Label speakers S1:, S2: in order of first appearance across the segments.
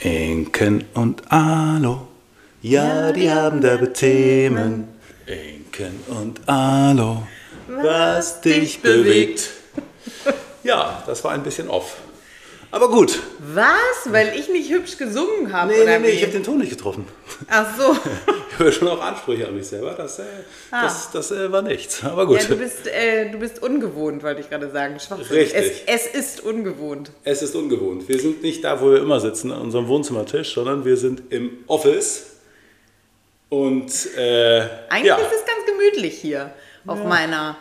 S1: Inken und Alo, ja, die haben derbe Themen. Inken und Alo, was dich bewegt. Ja, das war ein bisschen off. Aber gut.
S2: Was? Weil ich nicht hübsch gesungen habe?
S1: Nee,
S2: oder
S1: nee, nee, ich habe den Ton nicht getroffen.
S2: Ach so.
S1: Ich höre schon auch Ansprüche an mich selber. Das, äh, das, das äh, war nichts. Aber gut.
S2: Ja, du bist, äh, du bist ungewohnt, wollte ich gerade sagen. Schwachsinn.
S1: Richtig.
S2: Es, es ist ungewohnt.
S1: Es ist ungewohnt. Wir sind nicht da, wo wir immer sitzen, an unserem Wohnzimmertisch, sondern wir sind im Office. Und äh,
S2: Eigentlich
S1: ja,
S2: ist es ganz gemütlich hier auf, meiner,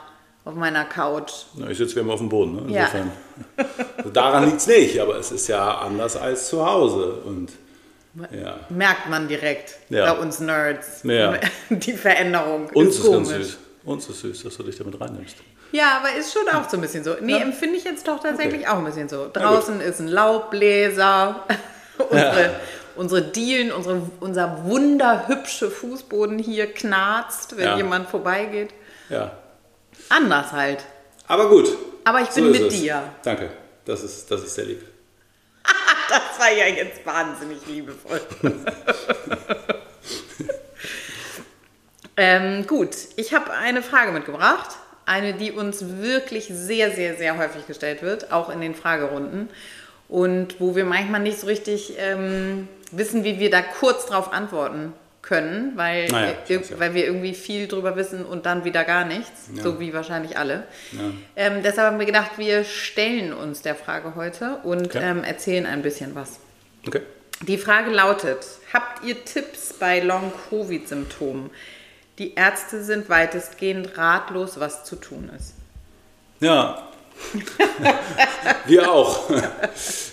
S2: auf meiner Couch.
S1: Na, ich sitze wie immer auf dem Boden. Ne?
S2: Ja.
S1: Also daran liegt es nicht, aber es ist ja anders als zu Hause. Und ja.
S2: Merkt man direkt
S1: Ja.
S2: bei uns Nerds.
S1: Ja.
S2: Die Veränderung.
S1: Uns
S2: ist
S1: ist ganz süß. Uns ist süß, dass du dich damit reinnimmst.
S2: Ja, aber ist schon auch so ein bisschen so. Nee, empfinde ich jetzt doch tatsächlich
S1: Okay.
S2: auch ein bisschen so. Draußen ist ein Laubbläser. unsere, unsere Dielen, unsere, unser wunderhübsche Fußboden hier knarzt, wenn jemand vorbeigeht.
S1: Ja.
S2: Anders halt.
S1: Aber gut.
S2: Aber ich
S1: so
S2: bin
S1: ist
S2: mit
S1: es.
S2: dir.
S1: Danke. Das ist, das ist sehr lieb.
S2: Das war ja jetzt wahnsinnig liebevoll. ähm, gut, ich habe eine Frage mitgebracht. Eine, die uns wirklich sehr, sehr, sehr häufig gestellt wird, auch in den Fragerunden. Und wo wir manchmal nicht so richtig ähm, wissen, wie wir da kurz drauf antworten können, weil,
S1: Naja,
S2: wir,
S1: ja.
S2: weil wir irgendwie viel drüber wissen und dann wieder gar nichts,
S1: Ja.
S2: so wie wahrscheinlich alle.
S1: Ja.
S2: Ähm, deshalb haben wir gedacht, wir stellen uns der Frage heute und
S1: Okay.
S2: ähm, erzählen ein bisschen was.
S1: Okay.
S2: Die Frage lautet, habt ihr Tipps bei Long-Covid-Symptomen? Die Ärzte sind weitestgehend ratlos, was zu tun ist.
S1: Ja. wir auch.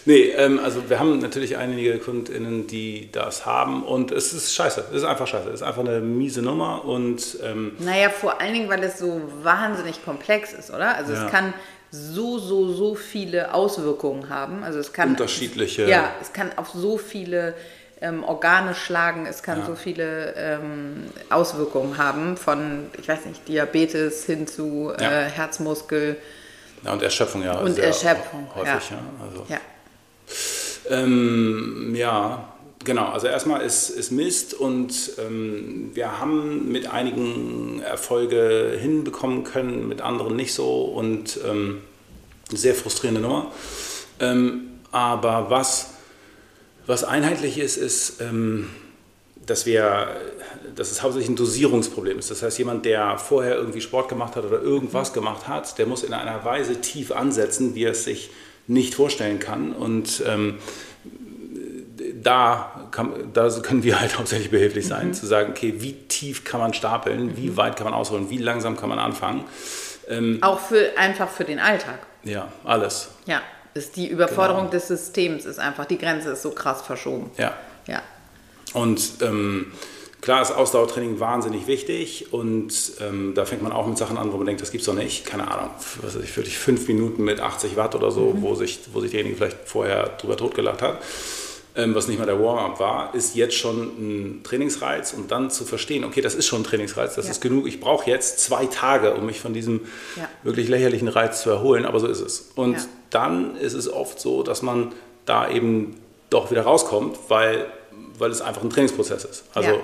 S1: nee, ähm, also wir haben natürlich einige KundInnen, die das haben und es ist scheiße. Es ist einfach scheiße. Es ist einfach eine miese Nummer und ähm,
S2: Naja, vor allen Dingen, weil es so wahnsinnig komplex ist, oder? Also
S1: Ja.
S2: es kann so, so, so viele Auswirkungen haben. Also es kann
S1: Unterschiedliche-
S2: Ja, es kann auf so viele ähm, Organe schlagen, es kann
S1: Ja.
S2: so viele ähm, Auswirkungen haben, von, ich weiß nicht, Diabetes hin zu
S1: Ja.
S2: äh, Herzmuskel.
S1: Ja, und Erschöpfung ja.
S2: Und Erschöpfung,
S1: Häufig,
S2: ja.
S1: ja. Also,
S2: Ja.
S1: Ähm, ja, genau. Also erstmal ist, ist Mist und ähm, wir haben mit einigen Erfolge hinbekommen können, mit anderen nicht so und ähm, sehr frustrierende Nummer. Ähm, aber was, was einheitlich ist, ist, ähm, dass wir, dass es hauptsächlich ein Dosierungsproblem ist. Das heißt, jemand, der vorher irgendwie Sport gemacht hat oder irgendwas gemacht hat, der muss in einer Weise tief ansetzen, wie er es sich nicht vorstellen kann. Und ähm, da, kann, da können wir halt hauptsächlich behilflich sein, zu sagen, okay, wie tief kann man stapeln, wie weit kann man ausholen, wie langsam kann man anfangen.
S2: Auch für, einfach für den Alltag.
S1: Ja, alles.
S2: Ja, ist die Überforderung
S1: Genau.
S2: des Systems ist einfach, die Grenze ist so krass verschoben.
S1: Ja.
S2: Ja.
S1: Und ähm, klar ist Ausdauertraining wahnsinnig wichtig und ähm, da fängt man auch mit Sachen an, wo man denkt, das gibt's doch nicht. Keine Ahnung, was weiß ich, wirklich fünf Minuten mit 80 Watt oder so, wo, sich, wo sich derjenige vielleicht vorher drüber totgelacht hat, ähm, was nicht mal der Warm-up war, ist jetzt schon ein Trainingsreiz und dann zu verstehen, okay, das ist schon ein Trainingsreiz, das
S2: Ja.
S1: ist genug, ich brauche jetzt zwei Tage, um mich von diesem
S2: Ja.
S1: wirklich lächerlichen Reiz zu erholen, aber so ist es. Und
S2: Ja.
S1: dann ist es oft so, dass man da eben doch wieder rauskommt, weil, weil es einfach ein Trainingsprozess ist. Also
S2: Ja.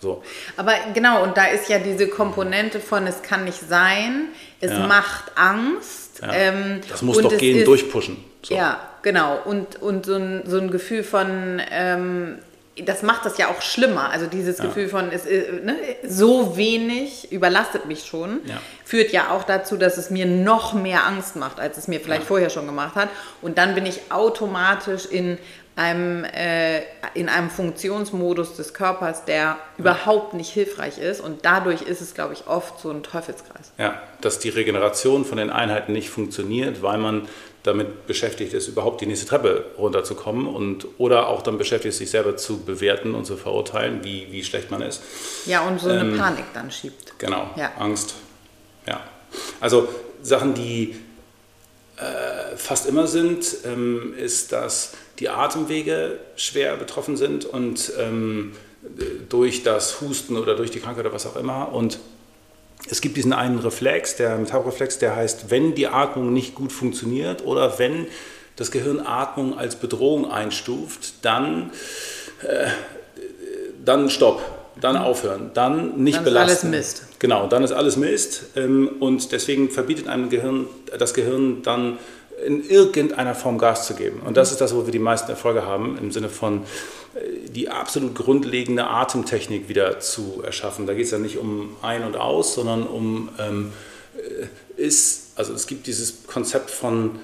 S1: so.
S2: Aber genau, und da ist ja diese Komponente von, es kann nicht sein, es
S1: Ja.
S2: macht Angst.
S1: Ja.
S2: ähm,
S1: das muss doch gehen,
S2: ist-
S1: durchpushen. So.
S2: Ja, genau. Und, und so, ein, so ein Gefühl von, ähm, das macht das ja auch schlimmer. Also dieses Gefühl von, es, ist, ne, so wenig überlastet mich schon,
S1: Ja.
S2: führt ja auch dazu, dass es mir noch mehr Angst macht, als es mir vielleicht
S1: Ja.
S2: vorher schon gemacht hat. Und dann bin ich automatisch in einem, äh, in einem Funktionsmodus des Körpers, der überhaupt nicht hilfreich ist. Und dadurch ist es, glaube ich, oft so ein Teufelskreis.
S1: Ja, dass die Regeneration von den Einheiten nicht funktioniert, weil man damit beschäftigt ist, überhaupt die nächste Treppe runterzukommen und oder auch dann beschäftigt ist, sich selber zu bewerten und zu verurteilen, wie, wie schlecht man ist.
S2: Ja, und so eine
S1: Ähm,
S2: Panik dann schiebt.
S1: Genau,
S2: Ja.
S1: Angst. Ja. Also Sachen, die äh, fast immer sind, ähm, ist, dass die Atemwege schwer betroffen sind und ähm, durch das Husten oder durch die Krankheit oder was auch immer. Und es gibt diesen einen Reflex, der Metabolreflex, der heißt, wenn die Atmung nicht gut funktioniert oder wenn das Gehirn Atmung als Bedrohung einstuft, dann, äh, dann stopp, dann mhm. aufhören, dann nicht
S2: dann
S1: belasten.
S2: Alles Mist.
S1: Genau, dann ist alles Mist ähm, und deswegen verbietet einem Gehirn, das Gehirn dann in irgendeiner Form Gas zu geben. Und das ist das, wo wir die meisten Erfolge haben, im Sinne von äh, die absolut grundlegende Atemtechnik wieder zu erschaffen. Da geht es ja nicht um ein und aus, sondern um ähm, äh, ist, also es gibt dieses Konzept von,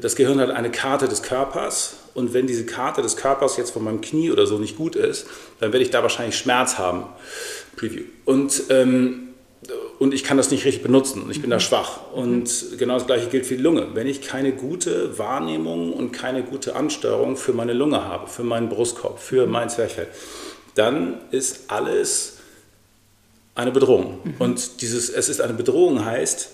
S1: das Gehirn hat eine Karte des Körpers und wenn diese Karte des Körpers jetzt von meinem Knie oder so nicht gut ist, dann werde ich da wahrscheinlich Schmerz haben. Preview. Und ähm, und ich kann das nicht richtig benutzen und ich bin da mhm. schwach. Und genau das gleiche gilt für die Lunge. Wenn ich keine gute Wahrnehmung und keine gute Ansteuerung für meine Lunge habe, für meinen Brustkorb, für mhm. mein Zwerchfell, dann ist alles eine Bedrohung. Mhm. Und dieses Es ist eine Bedrohung heißt,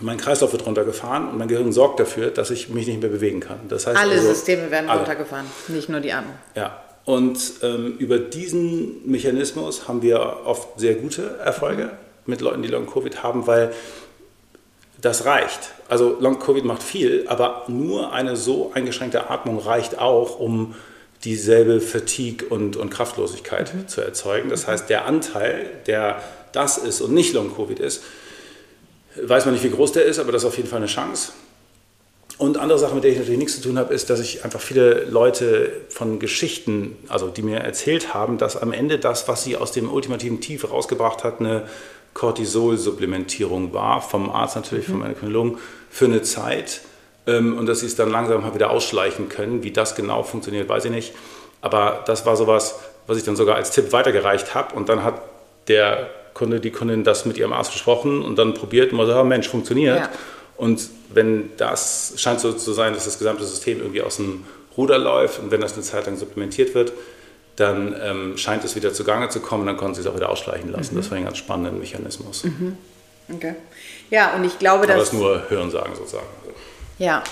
S1: mein Kreislauf wird runtergefahren und mein Gehirn sorgt dafür, dass ich mich nicht mehr bewegen kann. Das heißt
S2: alle
S1: also,
S2: Systeme werden alle. runtergefahren, nicht nur die Atmung.
S1: Ja, und ähm, über diesen Mechanismus haben wir oft sehr gute Erfolge. Mhm mit Leuten, die Long-Covid haben, weil das reicht. Also Long-Covid macht viel, aber nur eine so eingeschränkte Atmung reicht auch, um dieselbe Fatigue und, und Kraftlosigkeit mhm. zu erzeugen. Das heißt, der Anteil, der das ist und nicht Long-Covid ist, weiß man nicht, wie groß der ist, aber das ist auf jeden Fall eine Chance. Und andere Sache, mit der ich natürlich nichts zu tun habe, ist, dass ich einfach viele Leute von Geschichten, also die mir erzählt haben, dass am Ende das, was sie aus dem ultimativen Tief rausgebracht hat, eine Cortisol-Supplementierung war, vom Arzt natürlich, mhm. vom Endokrinologen, für eine Zeit. Ähm, und dass sie es dann langsam mal wieder ausschleichen können. Wie das genau funktioniert, weiß ich nicht. Aber das war sowas, was ich dann sogar als Tipp weitergereicht habe. Und dann hat der Kunde, die Kundin das mit ihrem Arzt besprochen und dann probiert und man sagt, Mensch, funktioniert. Ja. Und wenn das scheint so zu sein, dass das gesamte System irgendwie aus dem Ruder läuft und wenn das eine Zeit lang supplementiert wird, dann ähm, scheint es wieder zugange zu kommen, dann konnten sie es auch wieder ausschleichen lassen. Mhm. Das war ein ganz spannender Mechanismus.
S2: Mhm. Okay. Ja, und ich glaube,
S1: dass.
S2: Aber
S1: das nur Hörensagen sozusagen.
S2: Ja,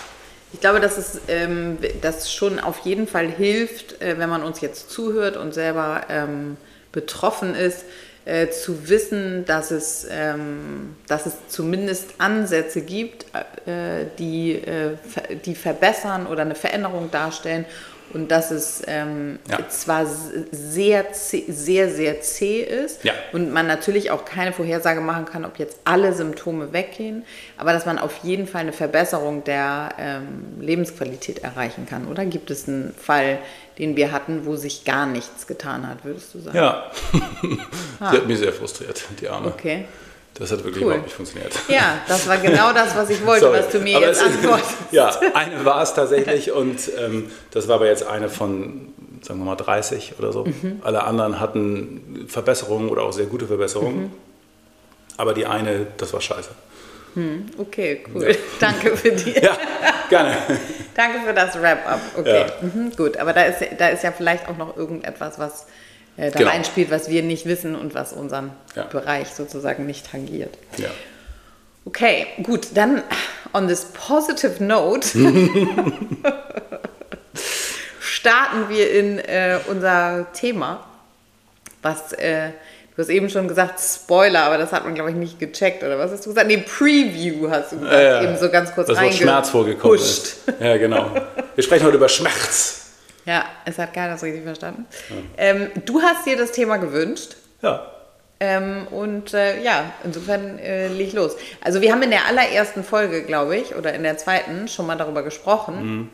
S2: ich glaube, dass es ähm, das schon auf jeden Fall hilft, äh, wenn man uns jetzt zuhört und selber ähm, betroffen ist, äh, zu wissen, dass es, ähm, dass es zumindest Ansätze gibt, äh, die, äh, die verbessern oder eine Veränderung darstellen und dass es ähm, ja. zwar sehr, sehr, sehr zäh ist
S1: ja.
S2: und man natürlich auch keine Vorhersage machen kann, ob jetzt alle Symptome weggehen, aber dass man auf jeden Fall eine Verbesserung der ähm, Lebensqualität erreichen kann. Oder gibt es einen Fall, den wir hatten, wo sich gar nichts getan hat, würdest du sagen?
S1: Ja, ah. die hat mich sehr frustriert, die Arme.
S2: Okay.
S1: Das hat wirklich cool. überhaupt nicht funktioniert.
S2: Ja, das war genau das, was ich wollte, was du mir aber jetzt antwortest.
S1: ja, eine war es tatsächlich und ähm, das war aber jetzt eine von, sagen wir mal, 30 oder so. Mhm. Alle anderen hatten Verbesserungen oder auch sehr gute Verbesserungen. Mhm. Aber die eine, das war scheiße.
S2: Hm, okay, cool. Ja. Danke für die.
S1: ja, gerne.
S2: Danke für das Wrap-up. Okay, ja. mhm, gut. Aber da ist, da ist ja vielleicht auch noch irgendetwas, was äh, da genau. reinspielt, was wir nicht wissen und was unseren ja. Bereich sozusagen nicht tangiert.
S1: Ja.
S2: Okay, gut, dann on this positive note starten wir in äh, unser Thema, was äh, Du hast eben schon gesagt Spoiler, aber das hat man, glaube ich, nicht gecheckt, oder was hast du gesagt? Nee, Preview hast du gesagt, ja, ja. eben so ganz kurz
S1: Das Wort Schmerz vorgekommen ist. Ja, genau. Wir sprechen heute über Schmerz.
S2: Ja, es hat keiner das richtig verstanden. Ja. Ähm, du hast dir das Thema gewünscht.
S1: Ja.
S2: Ähm, und äh, ja, insofern äh, leg los. Also wir haben in der allerersten Folge, glaube ich, oder in der zweiten schon mal darüber gesprochen. Mhm.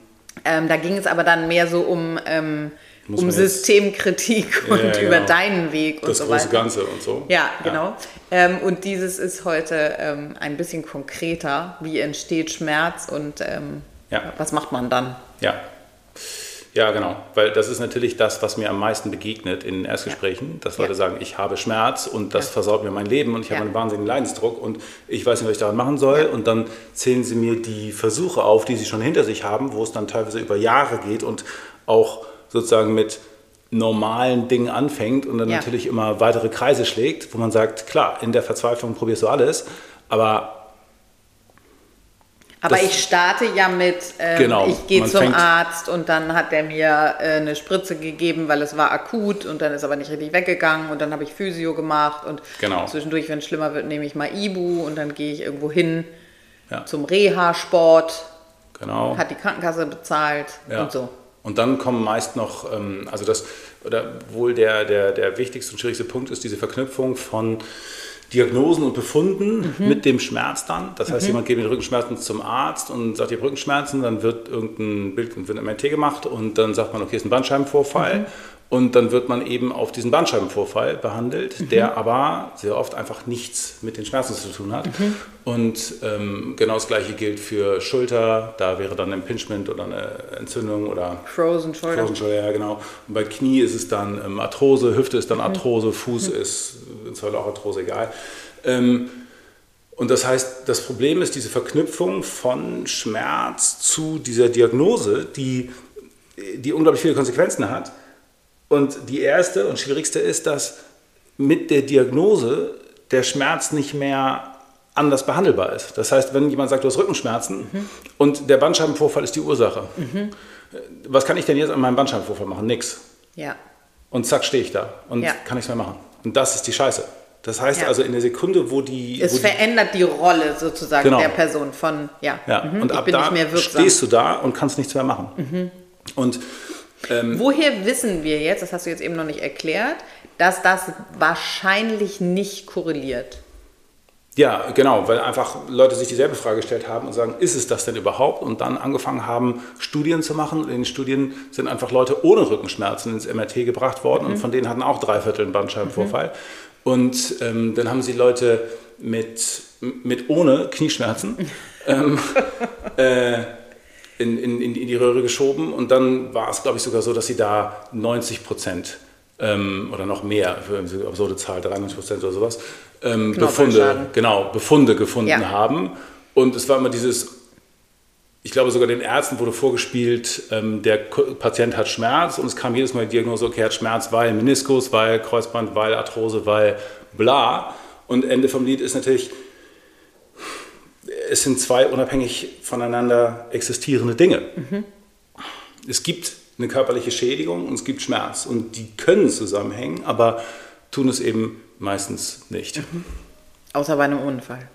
S2: Ähm, da ging es aber dann mehr so um, ähm, um Systemkritik und ja, über genau. deinen Weg und
S1: das
S2: so
S1: weiter. Das große Ganze und so.
S2: Ja, genau. Ja. Ähm, und dieses ist heute ähm, ein bisschen konkreter. Wie entsteht Schmerz und ähm, was macht man dann?
S1: Ja. Ja, genau, weil das ist natürlich das, was mir am meisten begegnet in Erstgesprächen, dass Leute ja. sagen, ich habe Schmerz und das ja. versaut mir mein Leben und ich ja. habe einen wahnsinnigen Leidensdruck und ich weiß nicht, was ich daran machen soll. Und dann zählen sie mir die Versuche auf, die sie schon hinter sich haben, wo es dann teilweise über Jahre geht und auch sozusagen mit normalen Dingen anfängt und dann natürlich immer weitere Kreise schlägt, wo man sagt, klar, in der Verzweiflung probierst du alles, aber
S2: aber das, ich starte ja mit, ähm, genau, ich gehe zum Arzt und dann hat der mir äh, eine Spritze gegeben, weil es war akut und dann ist aber nicht richtig weggegangen und dann habe ich Physio gemacht und
S1: genau.
S2: zwischendurch, wenn es schlimmer wird, nehme ich mal Ibu und dann gehe ich irgendwo hin ja. zum Reha-Sport.
S1: Genau.
S2: Hat die Krankenkasse bezahlt
S1: Ja.
S2: und so.
S1: Und dann kommen meist noch, ähm, also das, oder wohl der, der, der wichtigste und schwierigste Punkt ist diese Verknüpfung von Diagnosen und Befunden mit dem Schmerz dann. Das heißt, jemand geht mit Rückenschmerzen zum Arzt und sagt, ihr habt Rückenschmerzen, dann wird irgendein Bild, wird ein MRT gemacht und dann sagt man, okay, ist ein Bandscheibenvorfall. Und dann wird man eben auf diesen Bandscheibenvorfall behandelt, der aber sehr oft einfach nichts mit den Schmerzen zu tun hat. Und ähm, genau das gleiche gilt für Schulter, da wäre dann ein Impingement oder eine Entzündung oder
S2: Frozen Shoulder.
S1: Frozen Shoulder, ja genau. Und bei Knie ist es dann ähm, Arthrose, Hüfte ist dann Arthrose, Fuß ist im Zweifel auch Arthrose, egal. Ähm, und das heißt, das Problem ist diese Verknüpfung von Schmerz zu dieser Diagnose, die, die unglaublich viele Konsequenzen hat. Und die erste und schwierigste ist, dass mit der Diagnose der Schmerz nicht mehr anders behandelbar ist. Das heißt, wenn jemand sagt, du hast Rückenschmerzen und der Bandscheibenvorfall ist die Ursache, was kann ich denn jetzt an meinem Bandscheibenvorfall machen? Nix.
S2: Ja.
S1: Und zack, stehe ich da und
S2: Ja.
S1: kann nichts mehr machen. Und das ist die Scheiße. Das heißt
S2: Ja.
S1: also, in der Sekunde, wo die.
S2: Es
S1: wo die
S2: verändert die Rolle sozusagen
S1: Genau.
S2: der Person von, ja,
S1: ja,
S2: mhm,
S1: und ab da stehst du da und kannst nichts mehr machen.
S2: Mhm.
S1: Und
S2: Woher wissen wir jetzt, das hast du jetzt eben noch nicht erklärt, dass das wahrscheinlich nicht korreliert?
S1: Ja, genau, weil einfach Leute sich dieselbe Frage gestellt haben und sagen, ist es das denn überhaupt? Und dann angefangen haben, Studien zu machen. Und in den Studien sind einfach Leute ohne Rückenschmerzen ins MRT gebracht worden und von denen hatten auch drei Viertel einen Bandscheibenvorfall. Und ähm, dann haben sie Leute mit, mit ohne Knieschmerzen ähm, äh, in, in, in die Röhre geschoben und dann war es, glaube ich, sogar so, dass sie da 90 Prozent ähm, oder noch mehr, für eine absurde Zahl, 93 Prozent oder sowas, ähm, Befunde, genau, Befunde gefunden
S2: Ja.
S1: haben. Und es war immer dieses, ich glaube sogar den Ärzten wurde vorgespielt, ähm, der Patient hat Schmerz und es kam jedes Mal die Diagnose, okay, er hat Schmerz, weil Meniskus, weil Kreuzband, weil Arthrose, weil bla. Und Ende vom Lied ist natürlich, es sind zwei unabhängig voneinander existierende Dinge. Es gibt eine körperliche Schädigung und es gibt Schmerz und die können zusammenhängen, aber tun es eben meistens nicht.
S2: Außer bei einem Unfall.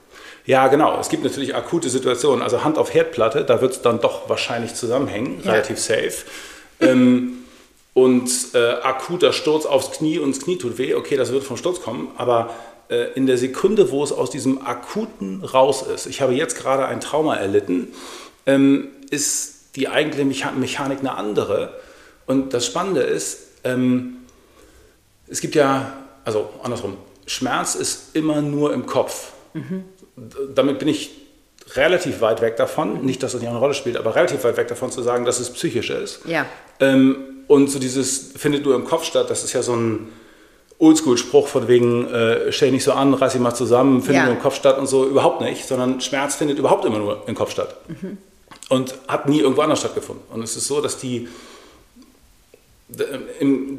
S1: Ja, genau. Es gibt natürlich akute Situationen. Also Hand auf Herdplatte, da wird es dann doch wahrscheinlich zusammenhängen,
S2: Ja.
S1: relativ safe. ähm, und äh, akuter Sturz aufs Knie und das Knie tut weh, okay, das wird vom Sturz kommen, aber in der Sekunde, wo es aus diesem akuten raus ist, ich habe jetzt gerade ein Trauma erlitten, ähm, ist die eigentliche Mecha Mechanik eine andere. Und das Spannende ist, ähm, es gibt ja, also andersrum, Schmerz ist immer nur im Kopf. D- Damit bin ich relativ weit weg davon, nicht, dass das nicht eine Rolle spielt, aber relativ weit weg davon zu sagen, dass es psychisch ist.
S2: Ja.
S1: Ähm, und so dieses findet nur im Kopf statt, das ist ja so ein Oldschool-Spruch von wegen, äh, stell dich nicht so an, reiß dich mal zusammen, findet
S2: Ja.
S1: nur im Kopf statt und so, überhaupt nicht, sondern Schmerz findet überhaupt immer nur im Kopf statt. Und hat nie irgendwo anders stattgefunden. Und es ist so, dass die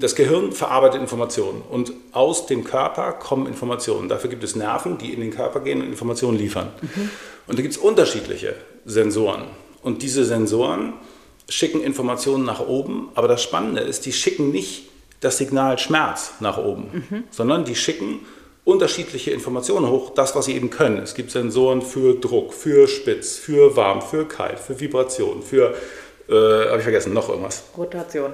S1: das Gehirn verarbeitet Informationen und aus dem Körper kommen Informationen. Dafür gibt es Nerven, die in den Körper gehen und Informationen liefern. Und da gibt es unterschiedliche Sensoren. Und diese Sensoren schicken Informationen nach oben, aber das Spannende ist, die schicken nicht das Signal Schmerz nach oben, sondern die schicken unterschiedliche Informationen hoch, das, was sie eben können. Es gibt Sensoren für Druck, für Spitz, für warm, für kalt, für Vibration, für, äh, habe ich vergessen, noch irgendwas.
S2: Rotation.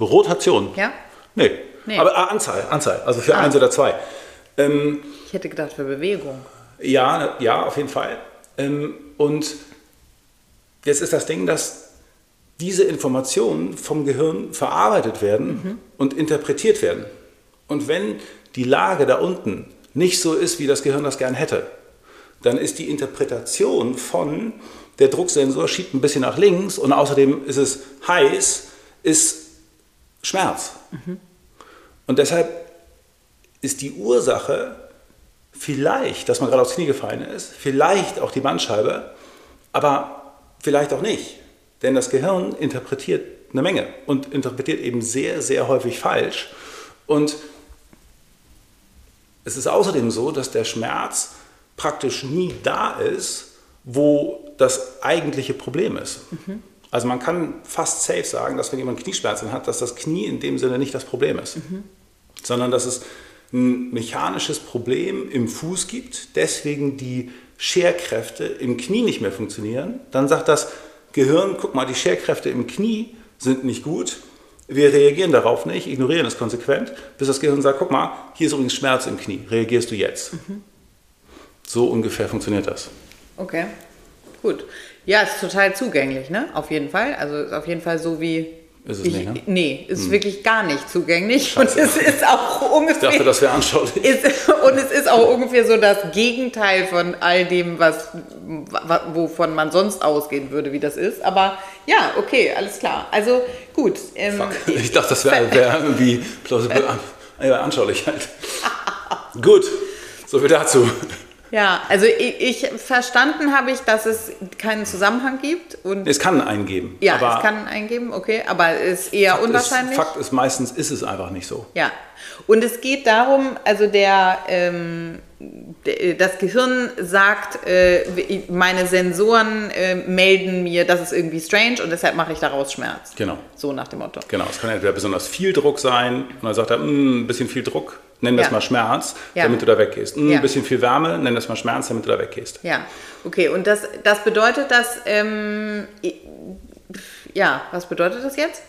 S1: Rotation?
S2: Ja?
S1: Nee.
S2: Nee.
S1: Aber ah, Anzahl, Anzahl, also für
S2: Ah.
S1: eins oder zwei. Ähm,
S2: Ich hätte gedacht für Bewegung.
S1: ja, ja, auf jeden Fall. Ähm, und jetzt ist das Ding, dass diese Informationen vom Gehirn verarbeitet werden und interpretiert werden. Und wenn die Lage da unten nicht so ist, wie das Gehirn das gern hätte, dann ist die Interpretation von der Drucksensor schiebt ein bisschen nach links und außerdem ist es heiß, ist Schmerz. Und deshalb ist die Ursache vielleicht, dass man gerade aufs Knie gefallen ist, vielleicht auch die Bandscheibe, aber vielleicht auch nicht. Denn das Gehirn interpretiert eine Menge und interpretiert eben sehr, sehr häufig falsch. Und es ist außerdem so, dass der Schmerz praktisch nie da ist, wo das eigentliche Problem ist. Also man kann fast safe sagen, dass wenn jemand Knieschmerzen hat, dass das Knie in dem Sinne nicht das Problem ist, sondern dass es ein mechanisches Problem im Fuß gibt, deswegen die Scherkräfte im Knie nicht mehr funktionieren, dann sagt das, Gehirn, guck mal, die Scherkräfte im Knie sind nicht gut. Wir reagieren darauf nicht, ignorieren es konsequent, bis das Gehirn sagt, guck mal, hier ist übrigens Schmerz im Knie, reagierst du jetzt. Mhm. So ungefähr funktioniert das.
S2: Okay, gut. Ja, ist total zugänglich, ne? Auf jeden Fall. Also ist auf jeden Fall so wie
S1: ist es ich, nicht, ne?
S2: Nee, ist hm. wirklich gar nicht zugänglich. Scheiße. Und es ist auch ungefähr.
S1: Ich dachte, das wäre anschaulich.
S2: Ist, und es ist auch ungefähr so das Gegenteil von all dem, was, wovon man sonst ausgehen würde, wie das ist. Aber ja, okay, alles klar. Also gut.
S1: Ähm, ich dachte, das wäre wär irgendwie plausible Anschaulichkeit. gut, so viel dazu.
S2: Ja, also ich, ich, verstanden habe ich, dass es keinen Zusammenhang gibt. Und
S1: es kann einen geben.
S2: Ja, es kann einen geben, okay, aber es ist eher
S1: Fakt
S2: unwahrscheinlich.
S1: Ist, Fakt ist, meistens ist es einfach nicht so.
S2: Ja, und es geht darum, also der, ähm, das Gehirn sagt, äh, meine Sensoren äh, melden mir, das ist irgendwie strange und deshalb mache ich daraus Schmerz.
S1: Genau.
S2: So nach dem Motto.
S1: Genau, es kann entweder besonders viel Druck sein und dann sagt er, hm, ein bisschen viel Druck, nenn das ja. mal Schmerz, ja. damit du da weggehst. Ein ja. bisschen viel Wärme, nenn das mal Schmerz, damit du da weggehst.
S2: Ja, okay. Und das, das bedeutet, dass, ähm, ja, was bedeutet das jetzt?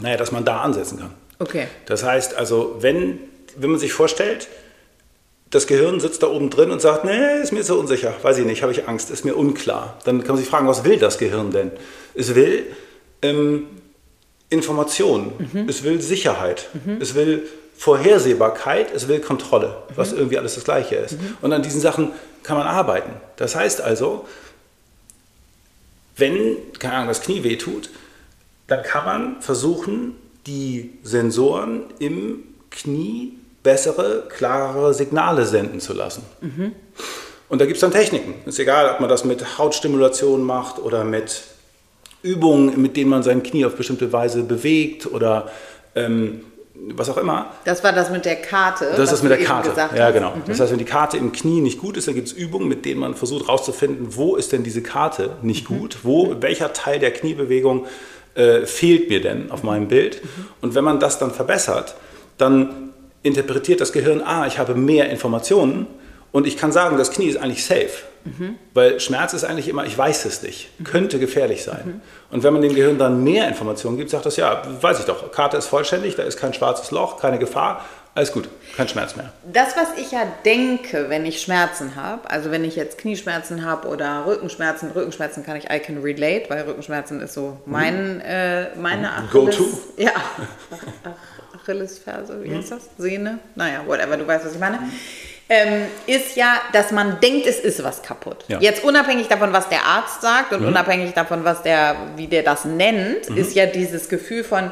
S1: Naja, dass man da ansetzen kann.
S2: Okay.
S1: Das heißt also, wenn, wenn man sich vorstellt, das Gehirn sitzt da oben drin und sagt, nee, ist mir so unsicher, weiß ich nicht, habe ich Angst, ist mir unklar. Dann kann man sich fragen, was will das Gehirn denn? Es will ähm, Information, mhm. es will Sicherheit, mhm. es will Vorhersehbarkeit, es will Kontrolle, mhm. was irgendwie alles das Gleiche ist. Mhm. Und an diesen Sachen kann man arbeiten. Das heißt also, wenn, keine Ahnung, das Knie wehtut, dann kann man versuchen, die Sensoren im Knie bessere, klarere Signale senden zu lassen. Mhm. Und da gibt es dann Techniken. Ist egal, ob man das mit Hautstimulation macht oder mit Übungen, mit denen man sein Knie auf bestimmte Weise bewegt oder ähm, was auch immer.
S2: Das war das mit der Karte.
S1: Das ist mit der Karte. Ja, genau. Mhm. Das heißt, wenn die Karte im Knie nicht gut ist, dann gibt es Übungen, mit denen man versucht herauszufinden, wo ist denn diese Karte nicht mhm. gut, wo, welcher Teil der Kniebewegung äh, fehlt mir denn auf meinem Bild. Mhm. Und wenn man das dann verbessert, dann interpretiert das Gehirn, ah, ich habe mehr Informationen und ich kann sagen, das Knie ist eigentlich safe. Mhm. Weil Schmerz ist eigentlich immer, ich weiß es nicht, mhm. könnte gefährlich sein. Mhm. Und wenn man dem Gehirn dann mehr Informationen gibt, sagt das, ja, weiß ich doch, Karte ist vollständig, da ist kein schwarzes Loch, keine Gefahr, alles gut, kein Schmerz mehr.
S2: Das, was ich ja denke, wenn ich Schmerzen habe, also wenn ich jetzt Knieschmerzen habe oder Rückenschmerzen, Rückenschmerzen kann ich, I can relate, weil Rückenschmerzen ist so mein, mhm. äh, meine Achilles...
S1: Go-to?
S2: Ja, Achillesferse, wie heißt das? Sehne? Naja, whatever, du weißt, was ich meine. Mhm ähm, ist ja, dass man denkt, es ist was kaputt. Ja. Jetzt unabhängig davon, was der Arzt sagt und mhm. unabhängig davon, was der, wie der das nennt, mhm. ist ja dieses Gefühl von,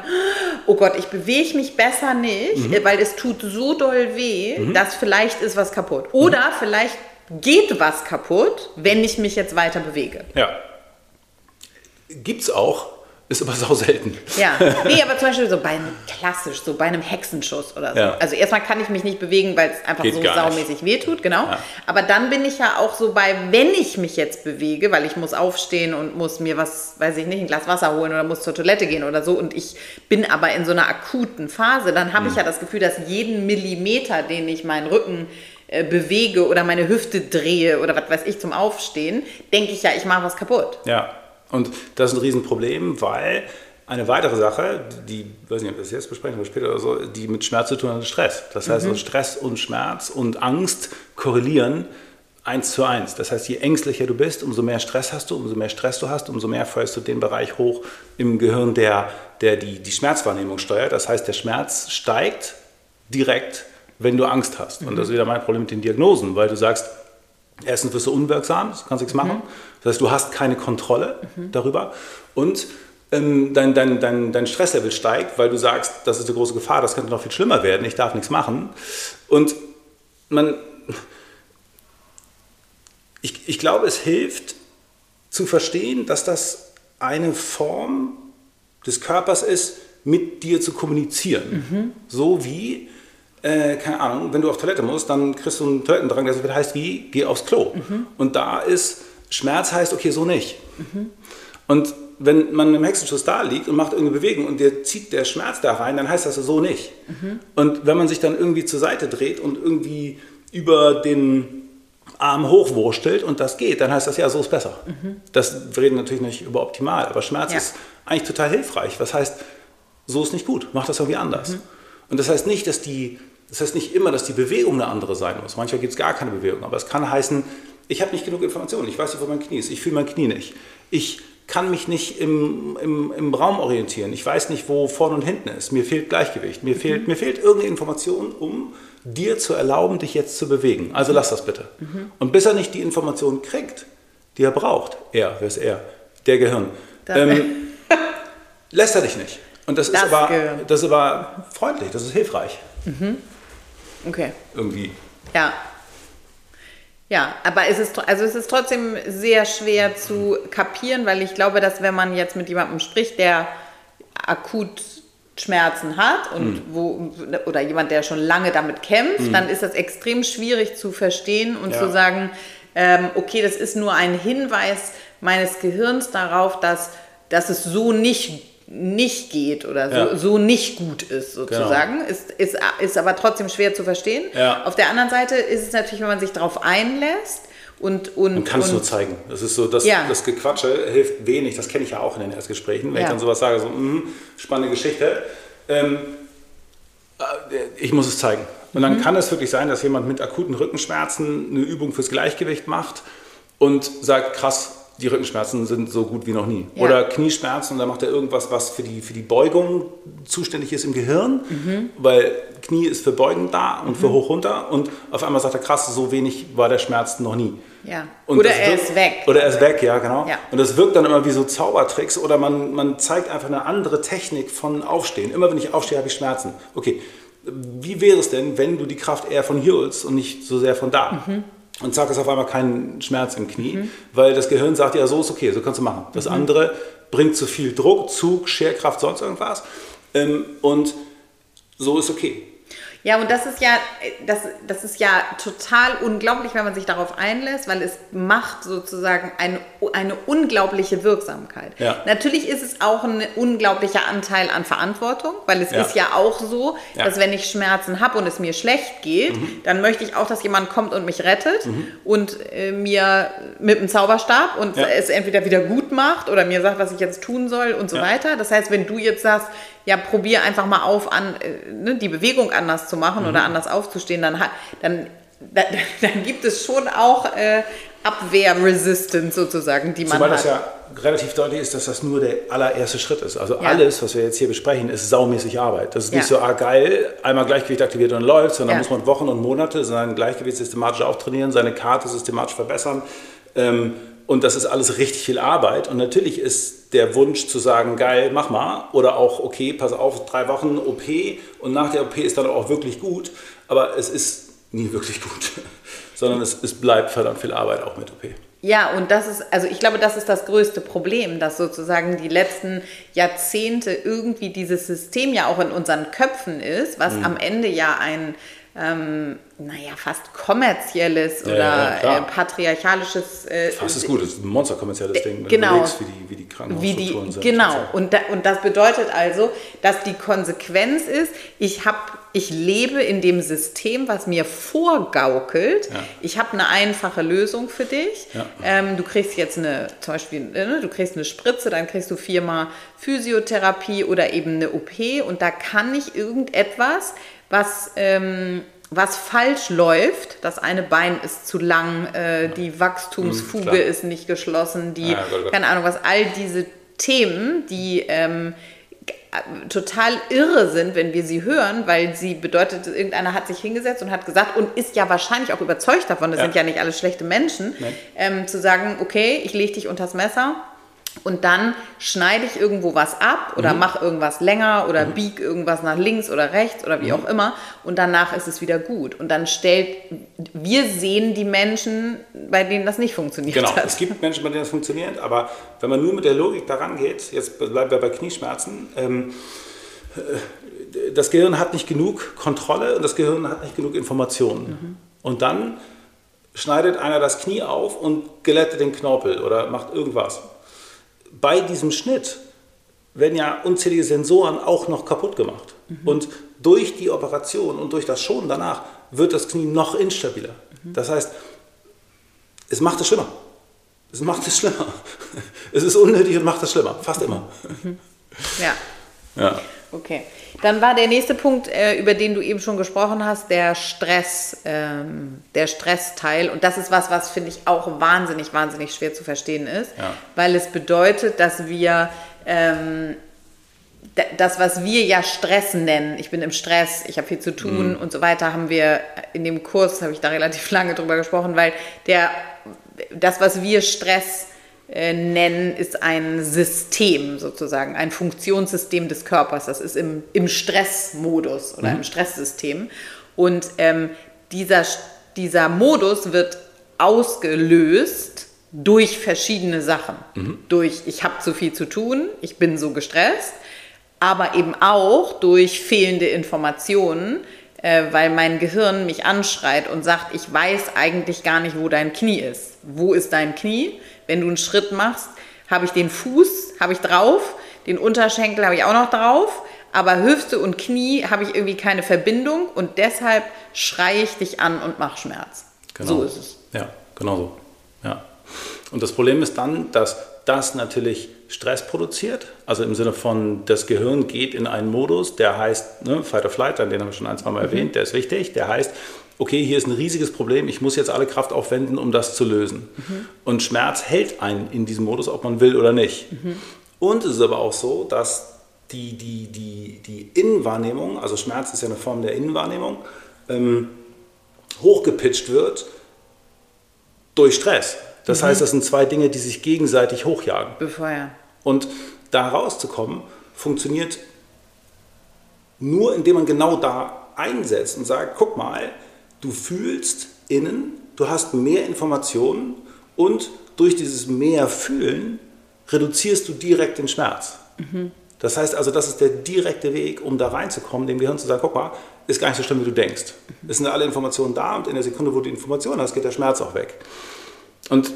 S2: oh Gott, ich bewege mich besser nicht, mhm. weil es tut so doll weh, mhm. dass vielleicht ist was kaputt. Oder mhm. vielleicht geht was kaputt, wenn ich mich jetzt weiter bewege.
S1: Ja. Gibt's auch. Ist aber sau selten.
S2: Ja, nee, aber zum Beispiel so bei einem klassisch, so bei einem Hexenschuss oder so. Ja. Also erstmal kann ich mich nicht bewegen, weil es einfach Geht so saumäßig wehtut, genau. Ja. Aber dann bin ich ja auch so bei, wenn ich mich jetzt bewege, weil ich muss aufstehen und muss mir was, weiß ich nicht, ein Glas Wasser holen oder muss zur Toilette gehen oder so und ich bin aber in so einer akuten Phase, dann habe mhm. ich ja das Gefühl, dass jeden Millimeter, den ich meinen Rücken äh, bewege oder meine Hüfte drehe oder was weiß ich zum Aufstehen, denke ich ja, ich mache was kaputt.
S1: Ja. Und das ist ein Riesenproblem, weil eine weitere Sache, die, weiß nicht, ob wir das jetzt besprechen oder später oder so, die mit Schmerz zu tun hat, ist Stress. Das heißt, mhm. Stress und Schmerz und Angst korrelieren eins zu eins. Das heißt, je ängstlicher du bist, umso mehr Stress hast du, umso mehr Stress du hast, umso mehr feuerst du den Bereich hoch im Gehirn, der, der die, die Schmerzwahrnehmung steuert. Das heißt, der Schmerz steigt direkt, wenn du Angst hast. Mhm. Und das ist wieder mein Problem mit den Diagnosen, weil du sagst, erstens wirst du unwirksam, du kannst nichts machen. Mhm. Das heißt, du hast keine Kontrolle mhm. darüber und ähm, dein, dein, dein, dein Stresslevel steigt, weil du sagst, das ist eine große Gefahr, das könnte noch viel schlimmer werden, ich darf nichts machen. Und man, ich, ich glaube, es hilft zu verstehen, dass das eine Form des Körpers ist, mit dir zu kommunizieren. Mhm. So wie äh, keine Ahnung, wenn du auf Toilette musst, dann kriegst du einen Toilettendrang, der so viel heißt wie, geh aufs Klo. Mhm. Und da ist, Schmerz heißt, okay, so nicht. Mhm. Und wenn man im Hexenschuss da liegt und macht irgendeine Bewegung und dir zieht der Schmerz da rein, dann heißt das so nicht. Mhm. Und wenn man sich dann irgendwie zur Seite dreht und irgendwie über den Arm hochwurstelt und das geht, dann heißt das ja, so ist besser. Mhm. Das, wir reden natürlich nicht über optimal, aber Schmerz ja. ist eigentlich total hilfreich. Was heißt, so ist nicht gut, mach das irgendwie anders. Mhm. Und das heißt nicht, dass die, das heißt nicht immer, dass die Bewegung eine andere sein muss. Manchmal gibt es gar keine Bewegung, aber es kann heißen, ich habe nicht genug Informationen, ich weiß nicht, wo mein Knie ist, ich fühle mein Knie nicht. Ich kann mich nicht im, im, im Raum orientieren, ich weiß nicht, wo vorne und hinten ist, mir fehlt Gleichgewicht, mir, mhm. fehlt, mir fehlt irgendeine Information, um dir zu erlauben, dich jetzt zu bewegen. Also lass das bitte. Mhm. Und bis er nicht die Information kriegt, die er braucht, er, wer ist er? Der Gehirn. Ähm, lässt er dich nicht. Und das, das, ist aber, das ist aber freundlich, das ist hilfreich.
S2: Mhm. Okay.
S1: Irgendwie.
S2: Ja. Ja, aber es ist, also es ist trotzdem sehr schwer zu kapieren, weil ich glaube, dass wenn man jetzt mit jemandem spricht, der akut Schmerzen hat und mhm. wo, oder jemand, der schon lange damit kämpft, mhm. dann ist das extrem schwierig zu verstehen und ja. zu sagen, ähm, okay, das ist nur ein Hinweis meines Gehirns darauf, dass, dass es so nicht, nicht geht oder so, ja. so nicht gut ist, sozusagen. Genau. Ist, ist, ist aber trotzdem schwer zu verstehen.
S1: Ja.
S2: Auf der anderen Seite ist es natürlich, wenn man sich darauf einlässt, und, und,
S1: Man kann es nur zeigen. Das ist so, das, ja. das Gequatsche hilft wenig. Das kenne ich ja auch in den Erstgesprächen. Wenn ja. ich dann sowas sage, so, mh, spannende Geschichte. Ähm, äh, ich muss es zeigen. Und dann mhm. kann es wirklich sein, dass jemand mit akuten Rückenschmerzen eine Übung fürs Gleichgewicht macht und sagt, krass, die Rückenschmerzen sind so gut wie noch nie. Ja. Oder Knieschmerzen und dann macht er irgendwas, was für die, für die Beugung zuständig ist im Gehirn, mhm. weil Knie ist für Beugen da und mhm. für hoch runter und auf einmal sagt er, krass, so wenig war der Schmerz noch nie.
S2: Ja. oder er wirkt, ist weg.
S1: Oder er ist weg, ja, genau. Ja. Und das wirkt dann immer wie so Zaubertricks oder man, man zeigt einfach eine andere Technik von Aufstehen. Immer wenn ich aufstehe, habe ich Schmerzen. Okay, wie wäre es denn, wenn du die Kraft eher von hier holst und nicht so sehr von da? Mhm und zack ist auf einmal kein Schmerz im Knie, mhm. weil das Gehirn sagt, ja, so ist okay, so kannst du machen. Das mhm. andere bringt zu viel Druck, Zug, Scherkraft, sonst irgendwas ähm, und so ist okay.
S2: Ja, und das ist ja, das, das ist ja total unglaublich, wenn man sich darauf einlässt, weil es macht sozusagen eine, eine unglaubliche Wirksamkeit.
S1: Ja.
S2: Natürlich ist es auch ein unglaublicher Anteil an Verantwortung, weil es ja. ist ja auch so, ja. dass wenn ich Schmerzen habe und es mir schlecht geht, mhm. dann möchte ich auch, dass jemand kommt und mich rettet mhm. und äh, mir mit einem Zauberstab und es entweder wieder gut macht oder mir sagt, was ich jetzt tun soll und so weiter. Das heißt, wenn du jetzt sagst, ja, probier einfach mal auf, an, äh, ne, die Bewegung anders zu machen mhm. oder anders aufzustehen, dann, dann, dann, dann gibt es schon auch äh, Abwehr-Resistance sozusagen, die man
S1: Zumal
S2: hat.
S1: das ja relativ deutlich ist, dass das nur der allererste Schritt ist. Also ja. alles, was wir jetzt hier besprechen, ist saumäßig Arbeit. Das ist ja. nicht so, ah geil, einmal Gleichgewicht aktiviert und läuft, sondern ja. muss man Wochen und Monate sein Gleichgewicht systematisch auftrainieren, seine Karte systematisch verbessern. Ähm, und das ist alles richtig viel Arbeit. Und natürlich ist der Wunsch zu sagen, geil, mach mal. Oder auch, okay, pass auf, drei Wochen OP und nach der OP ist dann auch wirklich gut. Aber es ist nie wirklich gut. Sondern es, es bleibt verdammt viel Arbeit auch mit OP.
S2: Ja, und das ist, also ich glaube, das ist das größte Problem, dass sozusagen die letzten Jahrzehnte irgendwie dieses System ja auch in unseren Köpfen ist, was mhm. am Ende ja ein ähm, naja, fast kommerzielles ja, oder ja, äh, patriarchalisches.
S1: Äh, fast ist gut, das ist ein monsterkommerzielles Ding,
S2: wenn genau,
S1: überlegst, wie die, wie die Krankenhausstrukturen sind.
S2: Genau, und, da, und das bedeutet also, dass die Konsequenz ist, ich, hab, ich lebe in dem System, was mir vorgaukelt. Ja. Ich habe eine einfache Lösung für dich. Ähm, du kriegst jetzt eine, zum Beispiel, äh, ne, du kriegst eine Spritze, dann kriegst du viermal Physiotherapie oder eben eine OP und da kann ich irgendetwas was, ähm, was falsch läuft. Das eine Bein ist zu lang, äh, die Wachstumsfuge mhm, ist nicht geschlossen, die, ja, keine Ahnung was, all diese Themen, die ähm, total irre sind, wenn wir sie hören, weil sie bedeutet, irgendeiner hat sich hingesetzt und hat gesagt und ist ja wahrscheinlich auch überzeugt davon, das ja. sind ja nicht alle schlechte Menschen, ähm, zu sagen, okay, ich lege dich unters Messer und dann schneide ich irgendwo was ab oder mhm. mache irgendwas länger oder mhm. biege irgendwas nach links oder rechts oder wie mhm. auch immer und danach ist es wieder gut. Und dann stellt, wir sehen die Menschen, bei denen das nicht funktioniert
S1: genau.
S2: hat.
S1: es gibt Menschen, bei denen das funktioniert, aber wenn man nur mit der Logik daran geht, jetzt bleiben wir bei Knieschmerzen, ähm, äh, das Gehirn hat nicht genug Kontrolle und das Gehirn hat nicht genug Informationen. Mhm. Und dann schneidet einer das Knie auf und glättet den Knorpel oder macht irgendwas bei diesem Schnitt werden ja unzählige Sensoren auch noch kaputt gemacht. Mhm. Und durch die Operation und durch das Schonen danach wird das Knie noch instabiler. Mhm. Das heißt, es macht es schlimmer. Es macht es schlimmer. Es ist unnötig und macht es schlimmer. Fast immer.
S2: Ja.
S1: Ja.
S2: Okay. Dann war der nächste Punkt, äh, über den du eben schon gesprochen hast, der Stress, ähm, der Stressteil. Und das ist was, was finde ich auch wahnsinnig, wahnsinnig schwer zu verstehen ist,
S1: Ja.
S2: weil es bedeutet, dass wir ähm, das, was wir ja Stress nennen, ich bin im Stress, ich habe viel zu tun und so weiter, haben wir in dem Kurs, habe ich da relativ lange drüber gesprochen, weil der, das, was wir Stress äh, nennen, ist ein System sozusagen, ein Funktionssystem des Körpers. Das ist im, im Stressmodus oder im Stresssystem. Und ähm, dieser, dieser Modus wird ausgelöst durch verschiedene Sachen. Durch, ich habe zu viel zu tun, ich bin so gestresst, aber eben auch durch fehlende Informationen, äh, weil mein Gehirn mich anschreit und sagt, ich weiß eigentlich gar nicht, wo dein Knie ist. Wo ist dein Knie? Wenn du einen Schritt machst, habe ich den Fuß, habe ich drauf, den Unterschenkel habe ich auch noch drauf, aber Hüfte und Knie habe ich irgendwie keine Verbindung und deshalb schreie ich dich an und mache Schmerz. So ist es.
S1: Ja, genau so. Ja. Und das Problem ist dann, dass das natürlich Stress produziert. Also im Sinne von, das Gehirn geht in einen Modus, der heißt ne, Fight or Flight, den haben wir schon ein, zwei Mal erwähnt, der ist wichtig. Der heißt, okay, hier ist ein riesiges Problem, ich muss jetzt alle Kraft aufwenden, um das zu lösen. Und Schmerz hält einen in diesem Modus, ob man will oder nicht. Und es ist aber auch so, dass die, die, die, die Innenwahrnehmung, also Schmerz ist ja eine Form der Innenwahrnehmung, ähm, hochgepitcht wird durch Stress. Das heißt, das sind zwei Dinge, die sich gegenseitig hochjagen.
S2: Befeuern.
S1: Und da rauszukommen, funktioniert nur, indem man genau da einsetzt und sagt, guck mal, du fühlst innen, du hast mehr Informationen und durch dieses mehr Fühlen reduzierst du direkt den Schmerz. Das heißt also, das ist der direkte Weg, um da reinzukommen, dem Gehirn zu sagen, guck mal, ist gar nicht so schlimm, wie du denkst. Es sind alle Informationen da und in der Sekunde, wo du die Informationen hast, geht der Schmerz auch weg. Und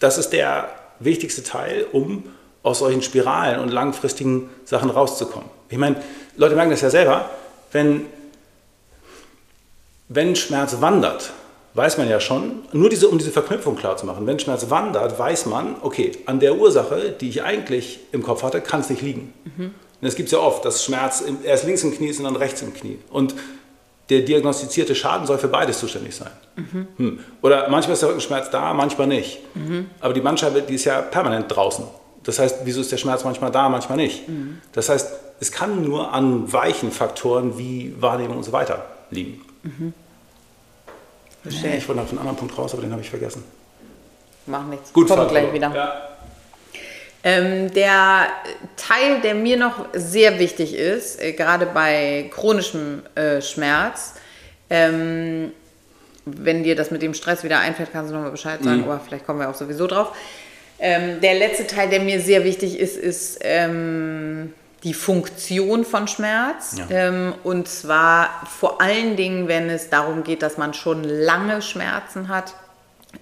S1: das ist der wichtigste Teil, um aus solchen Spiralen und langfristigen Sachen rauszukommen. Ich meine, Leute merken das ja selber, wenn, wenn Schmerz wandert, weiß man ja schon, nur diese, um diese Verknüpfung klar zu machen, wenn Schmerz wandert, weiß man, okay, an der Ursache, die ich eigentlich im Kopf hatte, kann es nicht liegen. Und das gibt es ja oft, dass Schmerz erst links im Knie ist und dann rechts im Knie. Und der diagnostizierte Schaden soll für beides zuständig sein. Hm. Oder manchmal ist der Rückenschmerz da, manchmal nicht. Aber die Bandscheibe, die ist ja permanent draußen. Das heißt, wieso ist der Schmerz manchmal da, manchmal nicht? Das heißt, es kann nur an weichen Faktoren wie Wahrnehmung und so weiter liegen.
S2: Verstehe.
S1: Ich wollte noch einen anderen Punkt raus, aber den habe ich vergessen.
S2: Mach nichts.
S1: Gut,
S2: Kommt gleich wieder.
S1: Ja.
S2: Ähm, der Teil, der mir noch sehr wichtig ist, äh, gerade bei chronischem äh, Schmerz, ähm, wenn dir das mit dem Stress wieder einfällt, kannst du nochmal Bescheid sagen,
S1: Mhm.
S2: aber vielleicht kommen wir auch sowieso drauf. Ähm, der letzte Teil, der mir sehr wichtig ist, ist ähm, die Funktion von Schmerz.
S1: Ja.
S2: Ähm, und zwar vor allen Dingen, wenn es darum geht, dass man schon lange Schmerzen hat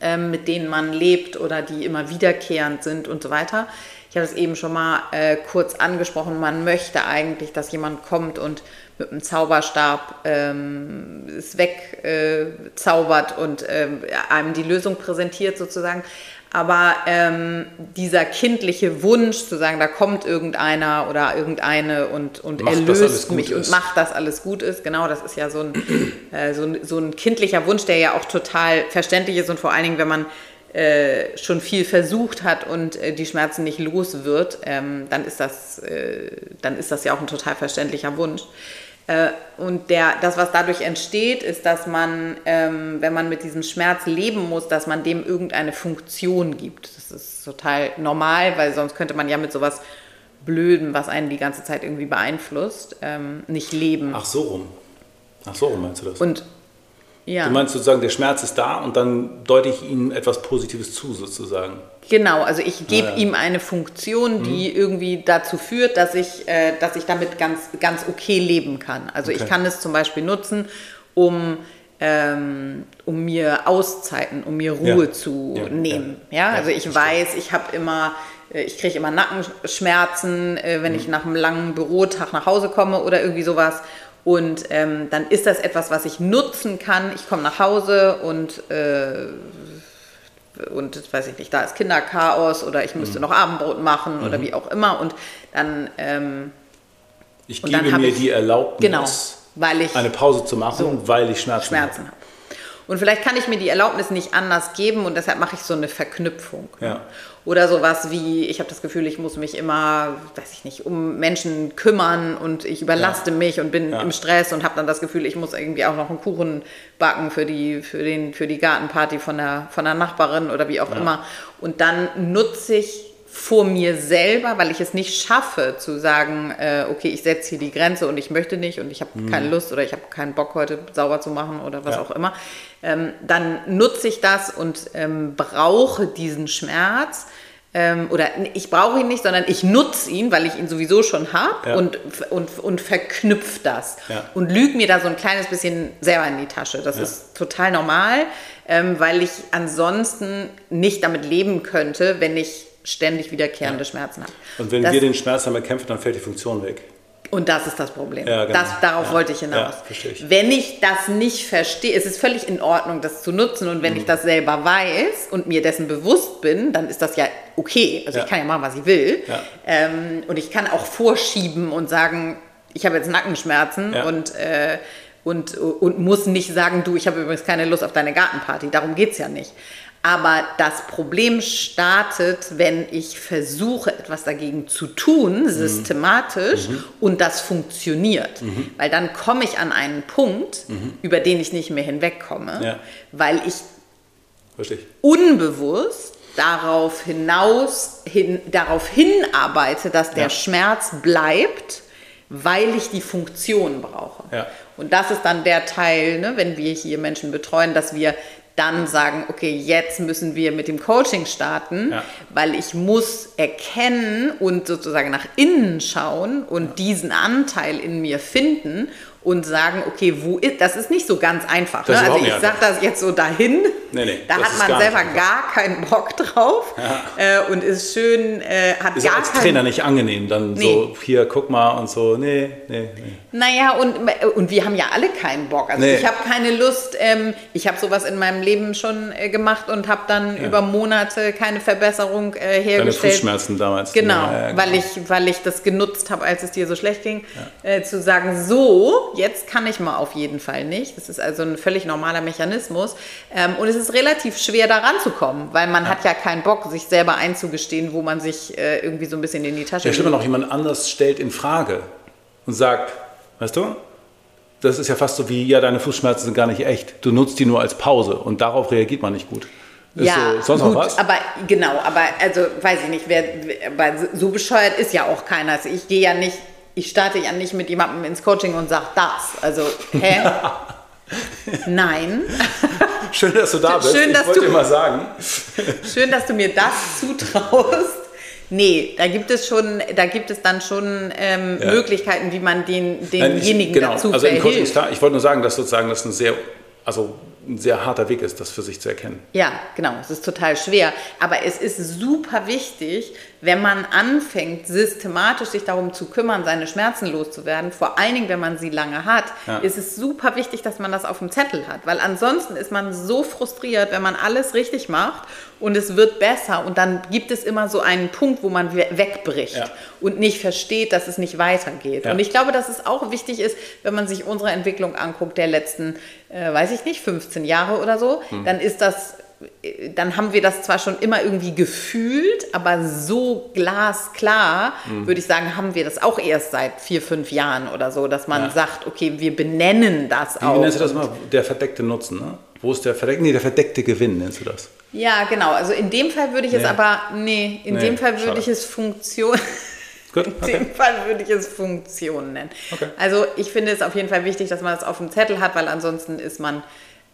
S2: ähm, mit denen man lebt oder die immer wiederkehrend sind und so weiter. Ich habe es eben schon mal äh, kurz angesprochen. Man möchte eigentlich, dass jemand kommt und mit einem Zauberstab ähm, es wegzaubert äh, und ähm, einem die Lösung präsentiert sozusagen. Aber ähm, dieser kindliche Wunsch zu sagen, da kommt irgendeiner oder irgendeine und, und
S1: Macht,
S2: erlöst mich und macht, dass alles gut ist. Genau, das ist ja so ein, äh, so, ein, so ein kindlicher Wunsch, der ja auch total verständlich ist und vor allen Dingen, wenn man äh, schon viel versucht hat und äh, die Schmerzen nicht los wird, ähm, dann, ist das, äh, dann ist das ja auch ein total verständlicher Wunsch. Äh, und der, das, was dadurch entsteht, ist, dass man, ähm, wenn man mit diesem Schmerz leben muss, dass man dem irgendeine Funktion gibt. Das ist total normal, weil sonst könnte man ja mit sowas Blöden, was einen die ganze Zeit irgendwie beeinflusst, ähm, nicht leben.
S1: Ach so rum. Ach so rum meinst du das?
S2: Und ja,
S1: du meinst sozusagen, der Schmerz ist da und dann deute ich ihm etwas Positives zu, sozusagen.
S2: Genau, also ich gebe
S1: Ja,
S2: ihm eine Funktion, die irgendwie dazu führt, dass ich, äh, dass ich damit ganz, ganz okay leben kann. Also ich
S1: Okay.
S2: kann es zum Beispiel nutzen, um, ähm, um mir Auszeiten, um mir Ruhe
S1: Ja.
S2: zu
S1: Ja,
S2: nehmen.
S1: ja.
S2: Also ich weiß, ich habe immer, äh, ich kriege immer Nackenschmerzen, äh, wenn
S1: Mhm.
S2: ich nach einem langen Bürotag nach Hause komme oder irgendwie sowas. Und ähm, dann ist das etwas, was ich nutzen kann. Ich komme nach Hause und äh, und weiß ich nicht, da ist Kinderchaos oder ich müsste mhm. noch Abendbrot machen mhm. oder wie auch immer und dann ähm,
S1: ich gebe mir ich, die Erlaubnis,
S2: genau, weil ich,
S1: eine Pause zu machen, so weil ich Schmerzen,
S2: Schmerzen habe. Und vielleicht kann ich mir die Erlaubnis nicht anders geben und deshalb mache ich so eine Verknüpfung.
S1: Ja.
S2: Oder sowas wie, ich habe das Gefühl, ich muss mich immer, weiß ich nicht, um Menschen kümmern und ich überlaste ja. mich und bin ja. im Stress und habe dann das Gefühl, ich muss irgendwie auch noch einen Kuchen backen für die, für den, für die Gartenparty von der, von der Nachbarin oder wie auch immer. Und dann nutze ich vor mir selber, weil ich es nicht schaffe zu sagen, äh, okay, ich setze hier die Grenze und ich möchte nicht und ich habe mhm. keine Lust oder ich habe keinen Bock heute sauber zu machen oder was ja. auch immer, ähm, dann nutze ich das und ähm, brauche diesen Schmerz. Ähm, oder ich brauche ihn nicht, sondern ich nutze ihn, weil ich ihn sowieso schon habe ja. und, und, und verknüpfe das ja. und lüge mir da so ein kleines bisschen selber in die Tasche. Das ist total normal, ähm, weil ich ansonsten nicht damit leben könnte, wenn ich ständig wiederkehrende ja. Schmerzen hat.
S1: Und wenn das, wir den Schmerz dann bekämpfen, dann fällt die Funktion weg.
S2: Und das ist das Problem.
S1: Ja, genau.
S2: das, darauf ja. wollte ich hinaus.
S1: Ich.
S2: Wenn ich das nicht verstehe, es ist völlig in Ordnung, das zu nutzen. Und wenn mhm. ich das selber weiß und mir dessen bewusst bin, dann ist das ja okay. Also ich kann ja machen, was ich will. Ähm, und ich kann auch vorschieben und sagen, ich habe jetzt Nackenschmerzen und, äh, und, und muss nicht sagen, du, ich habe übrigens keine Lust auf deine Gartenparty. Darum geht es ja nicht. Aber das Problem startet, wenn ich versuche, etwas dagegen zu tun, mhm. systematisch, mhm. und das funktioniert. Mhm. Weil dann komme ich an einen Punkt, mhm. über den ich nicht mehr hinwegkomme, ja. weil ich
S1: Verstehe.
S2: unbewusst darauf hinaus, hin, darauf hinarbeite, dass der ja. Schmerz bleibt, weil ich die Funktion brauche.
S1: Ja.
S2: Und das ist dann der Teil, ne, wenn wir hier Menschen betreuen, dass wir dann sagen, okay, jetzt müssen wir mit dem Coaching starten, ja. weil ich muss erkennen und sozusagen nach innen schauen und ja. diesen Anteil in mir finden und sagen, okay, wo ist, das ist nicht so ganz einfach. Ne? Also ich sage das jetzt so dahin,
S1: nee, nee,
S2: da hat man selber gar keinen Bock drauf ja. äh, und ist schön, äh, hat
S1: ist
S2: gar
S1: als Trainer nicht angenehm, dann nee. so, hier, guck mal und so, nee, nee, nee.
S2: Naja, und, und wir haben ja alle keinen Bock. Also ich habe keine Lust, ähm, ich habe sowas in meinem Leben schon äh, gemacht und habe dann ja. über Monate keine Verbesserung äh, hergestellt. Deine
S1: Fußschmerzen damals.
S2: Genau, ja, genau. Weil, ich, weil ich das genutzt habe, als es dir so schlecht ging, äh, zu sagen, so, jetzt kann ich mal auf jeden Fall nicht. Das ist also ein völlig normaler Mechanismus. Ähm, und es ist relativ schwer, da ranzukommen, weil man ja. hat ja keinen Bock, sich selber einzugestehen, wo man sich äh, irgendwie so ein bisschen in die Tasche
S1: Ja, stimmt, noch jemand anders stellt in Frage und sagt, weißt du, das ist ja fast so wie, ja, deine Fußschmerzen sind gar nicht echt. Du nutzt die nur als Pause und darauf reagiert man nicht gut.
S2: Ist ja, so, sonst gut, noch was? aber genau, aber also weiß ich nicht, wer, aber so bescheuert ist ja auch keiner. Also ich gehe ja nicht ich starte ja nicht mit jemandem ins Coaching und sage das. Also, hä? Nein.
S1: Schön, dass du da bist.
S2: Schön, dass
S1: ich wollte
S2: du,
S1: dir mal sagen.
S2: Schön, dass du mir das zutraust. Nee, da gibt es schon, da gibt es dann schon ähm, ja. Möglichkeiten, wie man den, denjenigen genau. dazu
S1: also
S2: verhilft.
S1: Coaching, klar, ich wollte nur sagen, dass sozusagen das ein sehr, also ein sehr harter Weg ist, das für sich zu erkennen.
S2: Ja, genau, es ist total schwer. Aber es ist super wichtig, wenn man anfängt, systematisch sich darum zu kümmern, seine Schmerzen loszuwerden, vor allen Dingen, wenn man sie lange hat, ja. ist es super wichtig, dass man das auf dem Zettel hat. Weil ansonsten ist man so frustriert, wenn man alles richtig macht und es wird besser und dann gibt es immer so einen Punkt, wo man wegbricht ja. und nicht versteht, dass es nicht weitergeht. Ja. Und ich glaube, dass es auch wichtig ist, wenn man sich unsere Entwicklung anguckt, der letzten, äh, weiß ich nicht, 15 Jahre oder so, hm. dann ist das dann haben wir das zwar schon immer irgendwie gefühlt, aber so glasklar, mhm. würde ich sagen, haben wir das auch erst seit vier, fünf Jahren oder so, dass man ja. sagt, okay, wir benennen das
S1: Wie
S2: auch.
S1: Wie nennst du das mal? Der verdeckte Nutzen, ne? Wo ist der verdeckte, nee, der verdeckte Gewinn, nennst du das?
S2: Ja, genau. Also in dem Fall würde ich nee. es aber, nee, in nee, dem Fall würde schade. ich es Funktion.
S1: Gut,
S2: okay. In dem Fall würde ich es Funktion nennen. Okay. Also ich finde es auf jeden Fall wichtig, dass man es auf dem Zettel hat, weil ansonsten ist man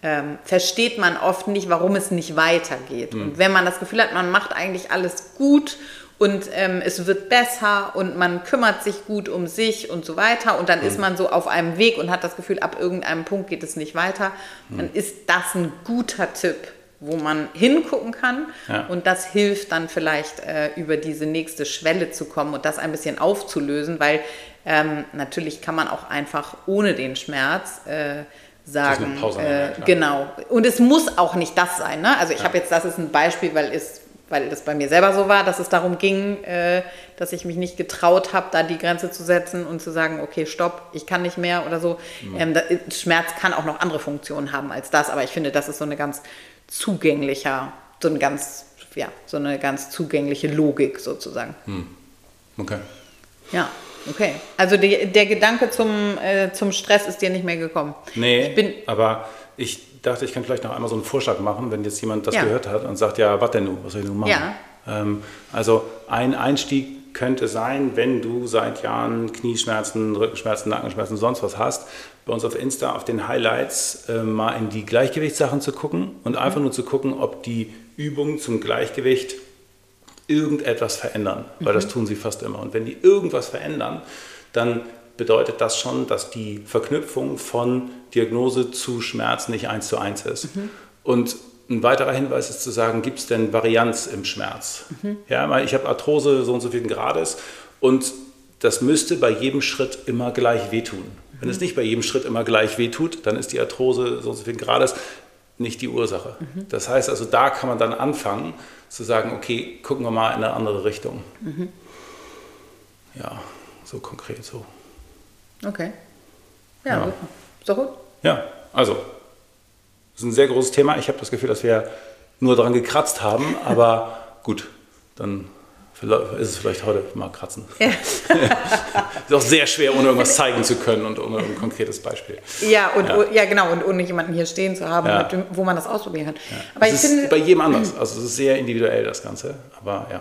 S2: ähm, versteht man oft nicht, warum es nicht weitergeht. Mhm. Und wenn man das Gefühl hat, man macht eigentlich alles gut und ähm, es wird besser und man kümmert sich gut um sich und so weiter und dann mhm. ist man so auf einem Weg und hat das Gefühl, ab irgendeinem Punkt geht es nicht weiter, mhm. dann ist das ein guter Tipp wo man hingucken kann ja. und das hilft dann vielleicht äh, über diese nächste Schwelle zu kommen und das ein bisschen aufzulösen, weil ähm, natürlich kann man auch einfach ohne den Schmerz äh, sagen. Äh, genau. Und es muss auch nicht das sein. Ne? Also ich ja. habe jetzt, das ist ein Beispiel, weil es weil das bei mir selber so war, dass es darum ging, äh, dass ich mich nicht getraut habe, da die Grenze zu setzen und zu sagen, okay, stopp, ich kann nicht mehr oder so. Mhm. Ähm, da, Schmerz kann auch noch andere Funktionen haben als das, aber ich finde, das ist so eine ganz zugänglicher, so ein ganz, ja, so eine ganz zugängliche Logik sozusagen. Mhm.
S1: Okay.
S2: Ja. Okay, also die, der Gedanke zum, äh, zum Stress ist dir nicht mehr gekommen.
S1: Nee, ich bin, aber ich dachte, ich kann vielleicht noch einmal so einen Vorschlag machen, wenn jetzt jemand das ja. gehört hat und sagt, ja, was denn nun, was soll ich nun machen? Ja. Ähm, also ein Einstieg könnte sein, wenn du seit Jahren Knieschmerzen, Rückenschmerzen, Nackenschmerzen, sonst was hast, bei uns auf Insta auf den Highlights äh, mal in die Gleichgewichtssachen zu gucken und einfach mhm. nur zu gucken, ob die Übungen zum Gleichgewicht irgendetwas verändern, weil mhm. das tun sie fast immer. Und wenn die irgendwas verändern, dann bedeutet das schon, dass die Verknüpfung von Diagnose zu Schmerz nicht eins zu eins ist. Mhm. Und ein weiterer Hinweis ist zu sagen, gibt es denn Varianz im Schmerz? Mhm. Ja, ich habe Arthrose so und so viel Grades und das müsste bei jedem Schritt immer gleich wehtun. Mhm. Wenn es nicht bei jedem Schritt immer gleich wehtut, dann ist die Arthrose so und so viel Grades nicht die Ursache. Mhm. Das heißt also, da kann man dann anfangen zu sagen, okay, gucken wir mal in eine andere Richtung. Mhm. Ja, so konkret so.
S2: Okay. Ja, ja. So gut.
S1: Ja, also, das ist ein sehr großes Thema. Ich habe das Gefühl, dass wir nur daran gekratzt haben, aber gut, dann ist es vielleicht heute mal kratzen. Ja. ist auch sehr schwer, ohne irgendwas zeigen zu können und ohne ein konkretes Beispiel.
S2: Ja, und, ja. ja genau, und ohne jemanden hier stehen zu haben, ja. wo man das ausprobieren kann.
S1: Aber das ich ist finde, bei jedem anders. Also es ist sehr individuell, das Ganze. Aber ja.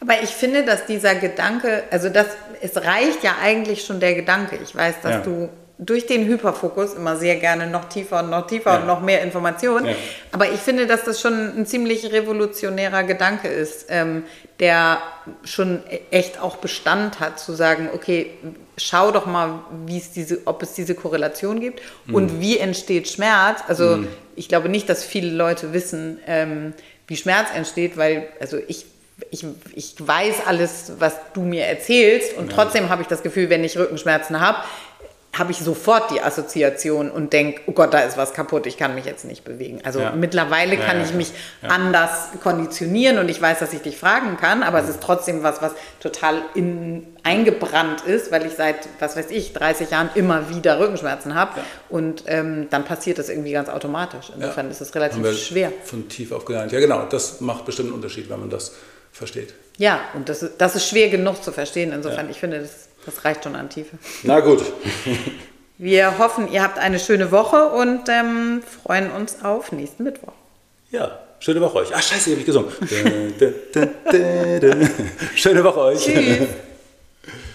S2: Aber ich finde, dass dieser Gedanke, also das, es reicht ja eigentlich schon der Gedanke. Ich weiß, dass du durch den Hyperfokus immer sehr gerne noch tiefer und noch tiefer ja. und noch mehr Informationen. Ja. Aber ich finde, dass das schon ein ziemlich revolutionärer Gedanke ist, ähm, der schon echt auch Bestand hat, zu sagen, okay, schau doch mal, wie es diese, ob es diese Korrelation gibt mhm. und wie entsteht Schmerz. Also mhm. ich glaube nicht, dass viele Leute wissen, ähm, wie Schmerz entsteht, weil, also ich ich, ich weiß alles, was du mir erzählst und ja. trotzdem habe ich das Gefühl, wenn ich Rückenschmerzen habe, habe ich sofort die Assoziation und denke, oh Gott, da ist was kaputt, ich kann mich jetzt nicht bewegen. Also ja. mittlerweile ja, kann ja, ich mich anders konditionieren und ich weiß, dass ich dich fragen kann, aber es ist trotzdem was, was total in, eingebrannt ist, weil ich seit, was weiß ich, 30 Jahren immer wieder Rückenschmerzen habe und ähm, dann passiert das irgendwie ganz automatisch. Insofern ist es relativ schwer.
S1: Von tief aufgelernt. Ja, genau, das macht bestimmt einen Unterschied, wenn man das versteht.
S2: Ja, und das, das ist schwer genug zu verstehen. Insofern, ich finde, das das reicht schon an Tiefe.
S1: Na gut.
S2: Wir hoffen, ihr habt eine schöne Woche und ähm, freuen uns auf nächsten Mittwoch.
S1: Ja, schöne Woche euch. Ach, scheiße, habe ich gesungen. schöne Woche euch. Tschüss.